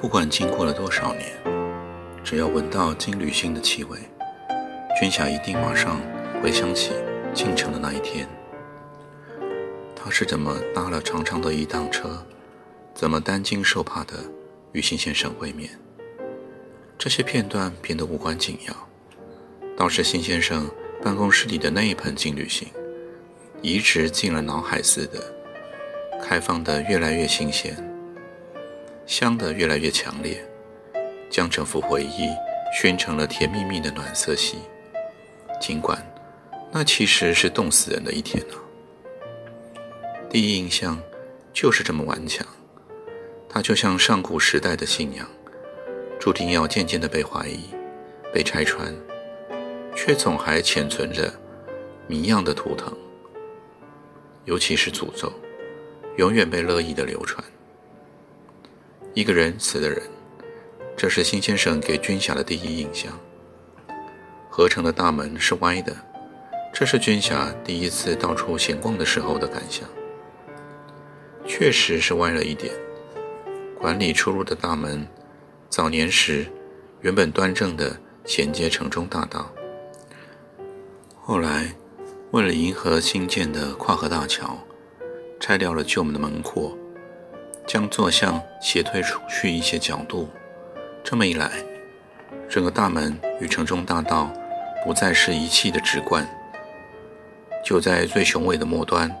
不管经过了多少年，只要闻到金缕星的气味，君霞一定马上回想起进城的那一天。他是怎么搭了长长的一趟车，怎么担惊受怕的与辛先生会面？这些片段变得无关紧要，倒是辛先生办公室里的那一盆金缕星，移植进了脑海似的，开放的越来越新鲜。香的越来越强烈，将这幅回忆熏成了甜蜜蜜的暖色系。尽管那其实是冻死人的一天呢。第一印象就是这么顽强，它就像上古时代的信仰，注定要渐渐的被怀疑、被拆穿，却总还潜存着谜样的图腾，尤其是诅咒，永远被乐意的流传。一个人死的人，这是辛先生给军霞的第一印象。合成的大门是歪的，这是军霞第一次到处闲逛的时候的感想。确实是歪了一点。管理出入的大门，早年时原本端正的衔接城中大道，后来为了迎合新建的跨河大桥，拆掉了旧门的门廓。将坐向斜推出去一些角度，这么一来，整个大门与城中大道不再是一气的直贯，就在最雄伟的末端，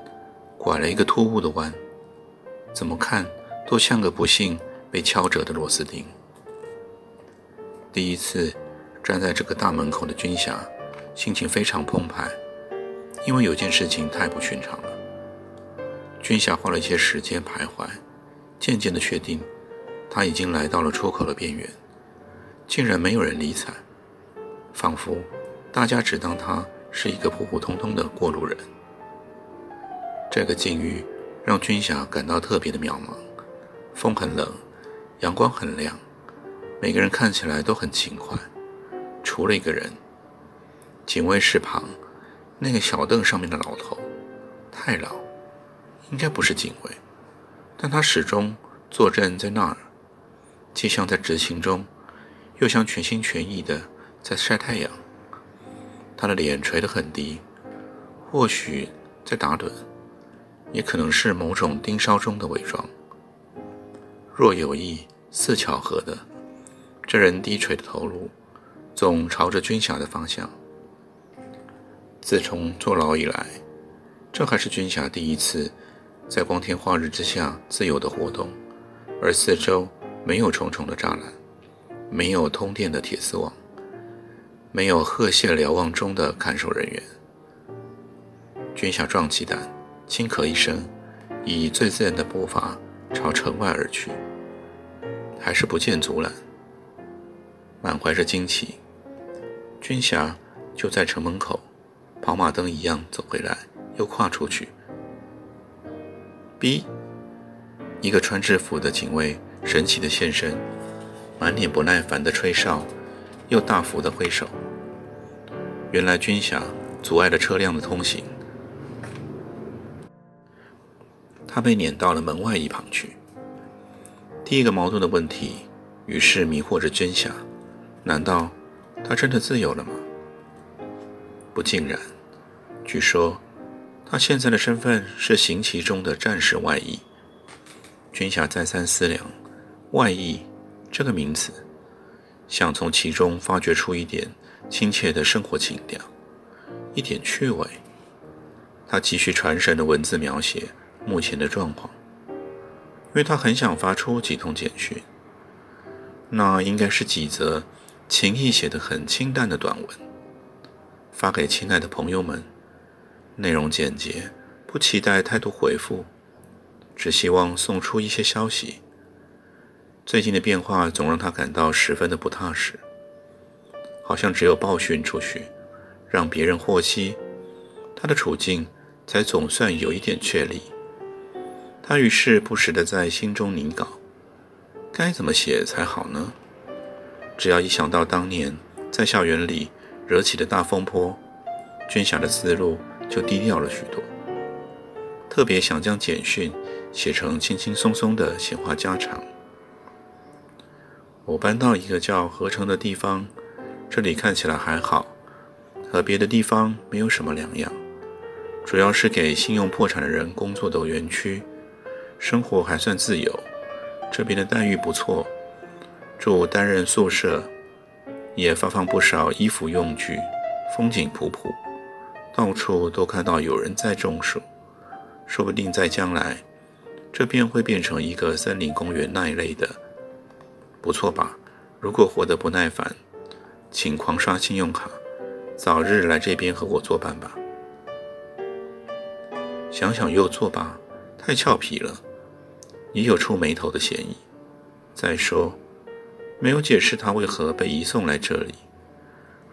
拐了一个突兀的弯，怎么看都像个不幸被敲折的螺丝钉。第一次站在这个大门口的军霞，心情非常澎湃，因为有件事情太不寻常了。军霞花了一些时间徘徊。渐渐地确定，他已经来到了出口的边缘，竟然没有人理睬，仿佛大家只当他是一个普普通通的过路人。这个境遇让军霞感到特别的渺茫。风很冷，阳光很亮，每个人看起来都很勤快，除了一个人，警卫室旁那个小凳上面的老头，太老，应该不是警卫。但他始终坐镇在那儿，既像在执勤中，又像全心全意的在晒太阳。他的脸垂得很低，或许在打盹，也可能是某种盯梢中的伪装。若有意，似巧合的，这人低垂的头颅总朝着军霞的方向。自从坐牢以来，这还是军霞第一次。在光天化日之下自由的活动，而四周没有重重的栅栏，没有通电的铁丝网，没有鹤蟹瞭望中的看守人员。军侠壮起胆，轻咳一声，以最自然的步伐朝城外而去，还是不见阻拦。满怀着惊奇，军霞就在城门口，跑马灯一样走回来，又跨出去。B，一个穿制服的警卫神奇的现身，满脸不耐烦的吹哨，又大幅的挥手。原来军霞阻碍了车辆的通行，他被撵到了门外一旁去。第一个矛盾的问题，于是迷惑着军霞：难道他真的自由了吗？不尽然，据说。他现在的身份是刑期中的战士外役。军霞再三思量，“外役”这个名词，想从其中发掘出一点亲切的生活情调，一点趣味。他继续传神的文字描写目前的状况，因为他很想发出几通简讯。那应该是几则情意写得很清淡的短文，发给亲爱的朋友们，内容简洁，不期待太多回复，只希望送出一些消息。最近的变化总让他感到十分的不踏实，好像只有报讯出去，让别人获悉他的处境，才总算有一点确立。他于是不时地在心中拟稿，该怎么写才好呢？只要一想到当年在校园里惹起的大风波，君霞的思路就低调了许多。特别想将简讯写成轻轻松松的闲话家常。我搬到一个叫合成的地方，这里看起来还好，和别的地方没有什么两样。主要是给信用破产的人工作的园区，生活还算自由，这边的待遇不错。住单人宿舍，也发放不少衣服用具，风景普普，到处都看到有人在种树，说不定在将来，这边会变成一个森林公园那一类的，不错吧？如果活得不耐烦，请狂刷信用卡，早日来这边和我作伴吧。想想又作罢，太俏皮了，也有触眉头的嫌疑。再说。没有解释他为何被移送来这里。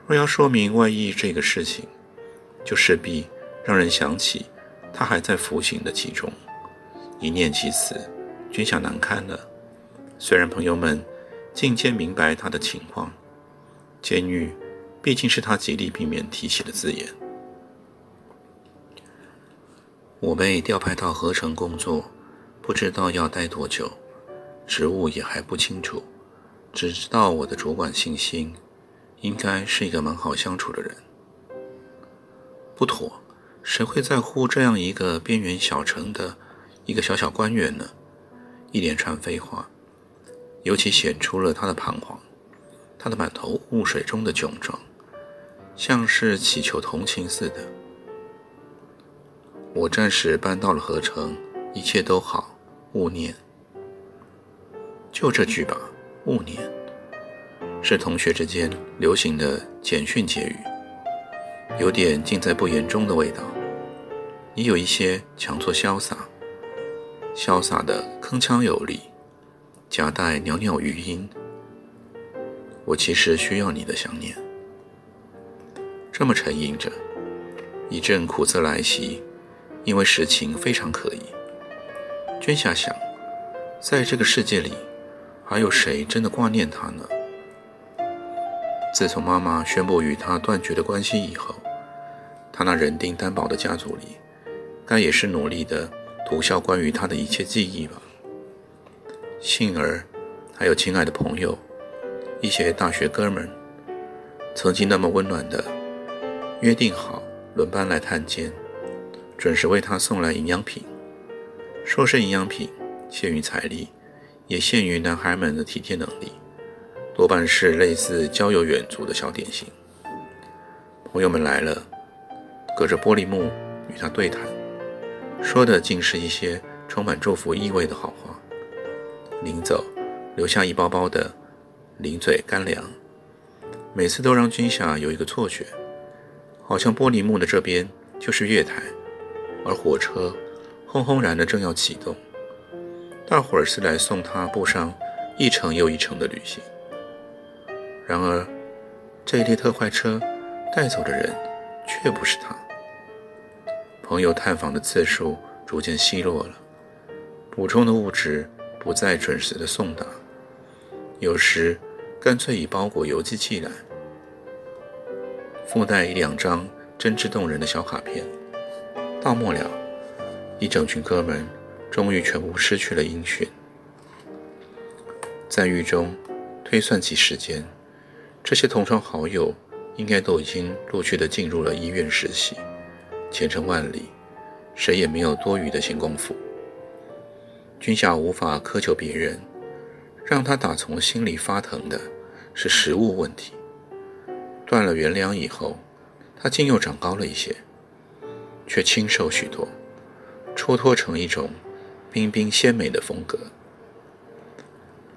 若要说明外溢这个事情，就势必让人想起他还在服刑的其中。一念及此，君想难堪了。虽然朋友们渐渐明白他的情况，监狱毕竟是他极力避免提起的字眼。我被调派到合成工作，不知道要待多久，职务也还不清楚。只知道我的主管姓辛，应该是一个蛮好相处的人。不妥，谁会在乎这样一个边缘小城的一个小小官员呢？一连串废话，尤其显出了他的彷徨，他的满头雾水中的窘状，像是乞求同情似的。我暂时搬到了合成，一切都好，勿念。就这句吧。勿念是同学之间流行的简讯结语，有点尽在不言中的味道，也有一些强作潇洒，潇洒的铿锵有力，夹带袅袅余音。我其实需要你的想念。这么沉吟着，一阵苦涩来袭，因为实情非常可疑。娟霞想，在这个世界里。还有谁真的挂念他呢？自从妈妈宣布与他断绝的关系以后，他那人丁单薄的家族里，该也是努力的涂销关于他的一切记忆吧。幸而还有亲爱的朋友，一些大学哥们，曾经那么温暖的约定好轮班来探监，准时为他送来营养品。说是营养品，限于财力。也限于男孩们的体贴能力，多半是类似郊游远足的小点心。朋友们来了，隔着玻璃幕与他对谈，说的竟是一些充满祝福意味的好话。临走，留下一包包的零嘴干粮，每次都让君夏有一个错觉，好像玻璃幕的这边就是月台，而火车轰轰然的正要启动。大伙儿是来送他步上一程又一程的旅行。然而，这一列特快车带走的人却不是他。朋友探访的次数逐渐稀落了，补充的物质不再准时的送达，有时干脆以包裹邮寄寄来，附带一两张真挚动人的小卡片。到末了，一整群哥们。终于全部失去了音讯，在狱中推算起时间，这些同窗好友应该都已经陆续的进入了医院实习。前程万里，谁也没有多余的闲工夫。君夏无法苛求别人，让他打从心里发疼的是食物问题。断了元粮以后，他竟又长高了一些，却清瘦许多，出脱成一种。彬彬鲜美的风格，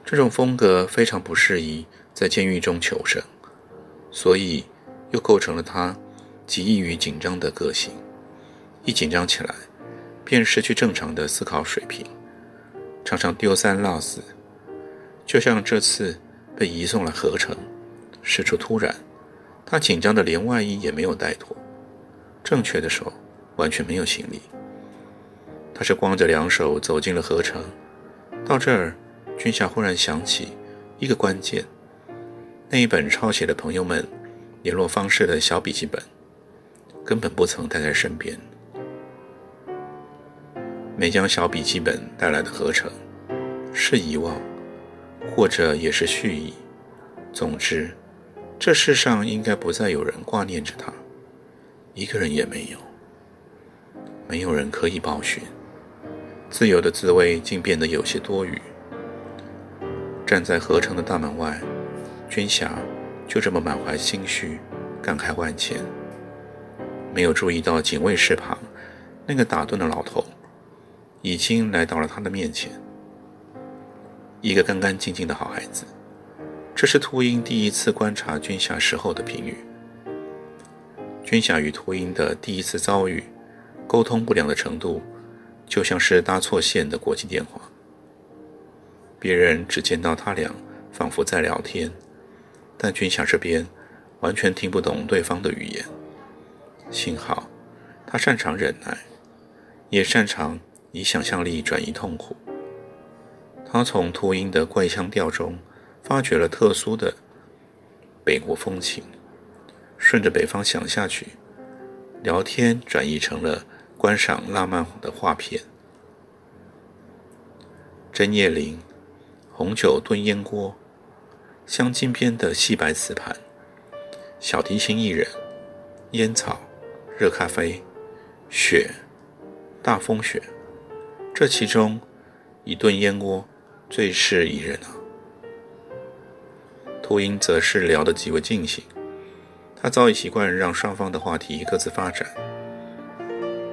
这种风格非常不适宜在监狱中求生，所以又构成了他极易于紧张的个性，一紧张起来，便失去正常的思考水平，常常丢三落四。就像这次被移送了合成，事出突然，他紧张的连外衣也没有带妥，正确的说，完全没有行李。他是光着两手走进了合成，到这儿，君夏忽然想起一个关键，那一本抄写了朋友们联络方式的小笔记本，根本不曾带在身边。没将小笔记本带来的合成，是遗忘。或者也是蓄意。总之，这世上应该不再有人挂念着他，一个人也没有。没有人可以报寻，自由的滋味竟变得有些多余。站在合成的大门外，君霞就这么满怀心绪，感慨万千。没有注意到警卫室旁那个打盹的老头，已经来到了他的面前。一个干干净净的好孩子，这是秃鹰第一次观察军霞时候的评语。军霞与秃鹰的第一次遭遇，沟通不良的程度，就像是搭错线的国际电话。别人只见到他俩仿佛在聊天，但军霞这边完全听不懂对方的语言。幸好，他擅长忍耐，也擅长以想象力转移痛苦。他从秃鹰的怪腔调中发掘了特殊的北国风情，顺着北方想下去，聊天转移成了观赏浪漫的画片。针叶林，红酒炖烟锅，镶金边的细白瓷盘，小提琴一人，烟草，热咖啡，雪，大风雪。这其中，一顿燕窝。最是宜人啊。秃鹰则是聊得极为尽兴，他早已习惯让双方的话题各自发展。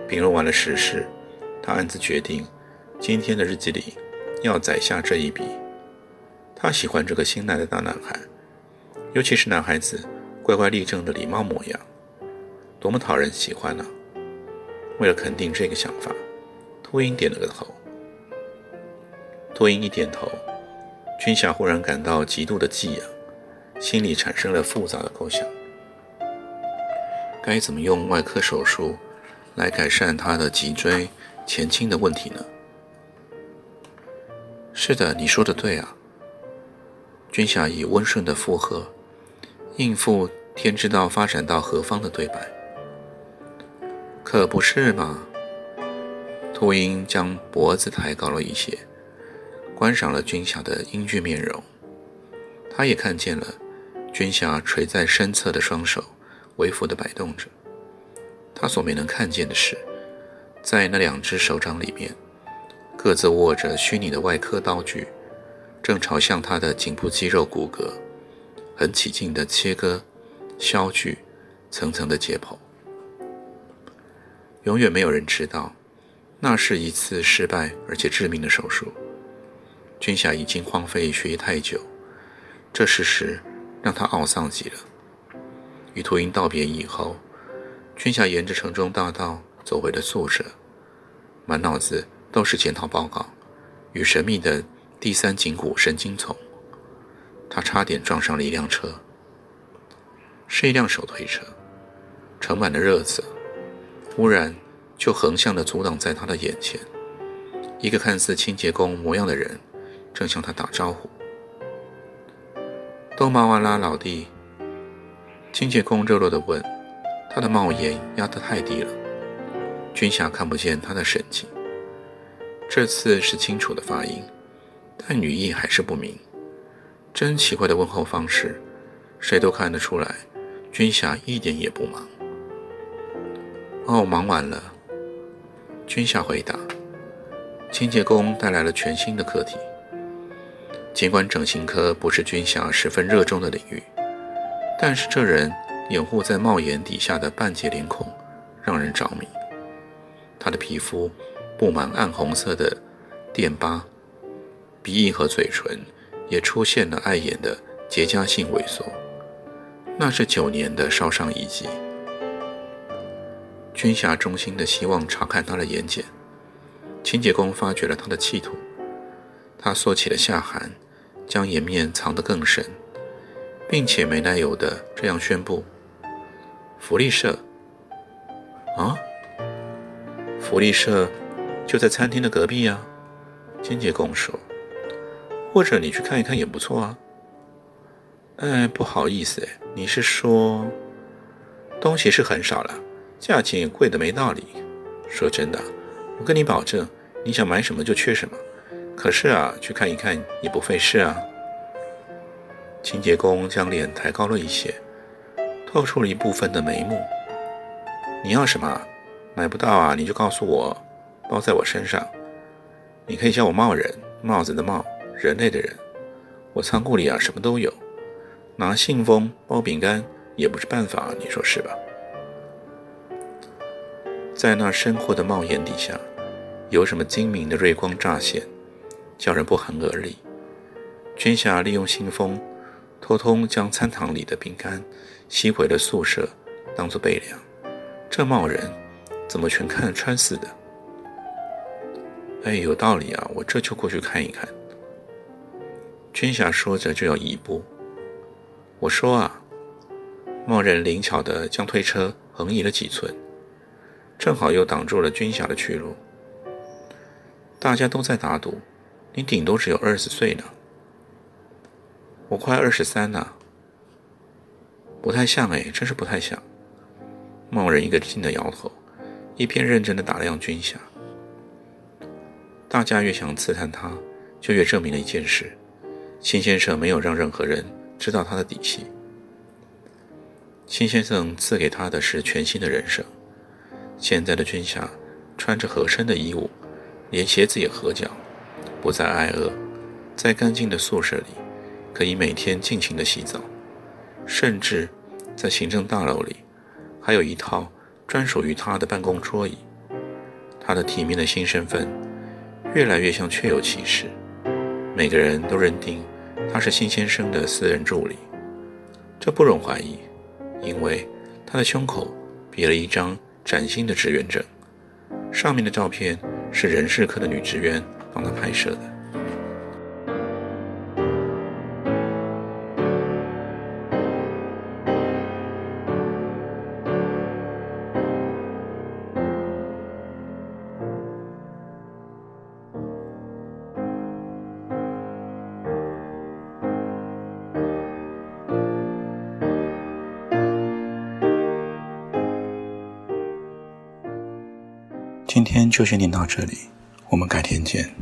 评论完了时事，他暗自决定，今天的日记里要载下这一笔。他喜欢这个新来的大男孩，尤其是男孩子乖乖立正的礼貌模样，多么讨人喜欢啊！为了肯定这个想法，秃鹰点了个头。秃鹰一点头，君夏忽然感到极度的激痒，心里产生了复杂的构想：该怎么用外科手术来改善他的脊椎前倾的问题呢？是的，你说的对啊。君夏以温顺的附和，应付天知道发展到何方的对白。可不是嘛？秃鹰将脖子抬高了一些。观赏了君霞的英俊面容，他也看见了君霞垂在身侧的双手微幅地摆动着。他所没能看见的是，在那两只手掌里面，各自握着虚拟的外科刀具，正朝向他的颈部肌肉骨骼很起劲地切割、削锯、层层的解剖。永远没有人知道，那是一次失败而且致命的手术。军霞已经荒废学业太久，这事实让他懊丧极了。与秃鹰道别以后，军霞沿着城中大道走回了宿舍，满脑子都是检讨报告与神秘的第三颈骨神经丛。他差点撞上了一辆车，是一辆手推车，盛满了热子，忽然就横向的阻挡在他的眼前。一个看似清洁工模样的人。正向他打招呼，多玛瓦拉老弟，清洁工热络地问，他的帽檐压得太低了，君霞看不见他的神情。这次是清楚的发音，但语义还是不明。真奇怪的问候方式，谁都看得出来，君霞一点也不忙。哦，忙完了。君霞回答。清洁工带来了全新的课题。尽管整形科不是君霞十分热衷的领域，但是这人掩护在帽檐底下的半截脸孔让人着迷。他的皮肤布满暗红色的电疤，鼻翼和嘴唇也出现了碍眼的结痂性萎缩，那是九年的烧伤遗迹。军霞衷心的希望查看他的眼睑。清洁工发觉了他的企图，他缩起了下颌，将颜面藏得更深，并且没来由的这样宣布：“福利社。”啊，福利社就在餐厅的隔壁呀。清洁工说：“或者你去看一看也不错啊。”哎，不好意思，你是说东西是很少了，价钱也贵的没道理。说真的，我跟你保证，你想买什么就缺什么。可是啊，去看一看也不费事啊。清洁工将脸抬高了一些，透出了一部分的眉目。你要什么？买不到啊，你就告诉我，包在我身上。你可以叫我帽人，帽子的帽，人类的人。我仓库里啊，什么都有。拿信封包饼干也不是办法，你说是吧？在那深阔的帽檐底下，有什么精明的锐光乍现，叫人不寒而栗。军霞利用信封，偷偷将餐堂里的饼干吸回了宿舍，当做备粮。这帽人怎么全看穿似的？哎，有道理啊，我这就过去看一看。军霞说着就要移步。我说啊，茂人灵巧地将推车横移了几寸，正好又挡住了军侠的去路。大家都在打赌，你顶多只有二十岁呢，我快二十三了，不太像哎，真是不太像。茂人一个劲地摇头，一边认真地打量军侠。大家越想刺探他，就越证明了一件事：秦先生没有让任何人。知道他的底细。秦先生赐给他的是全新的人生。现在的军霞穿着合身的衣物，连鞋子也合脚，不再挨饿，在干净的宿舍里，可以每天尽情的洗澡，甚至在行政大楼里，还有一套专属于他的办公桌椅。他的体面的新身份，越来越像确有其事，每个人都认定。他是新先生的私人助理，这不容怀疑，因为他的胸口别了一张崭新的志愿者，上面的照片是人事科的女职员帮他拍摄的。就先念到这里，我们改天见。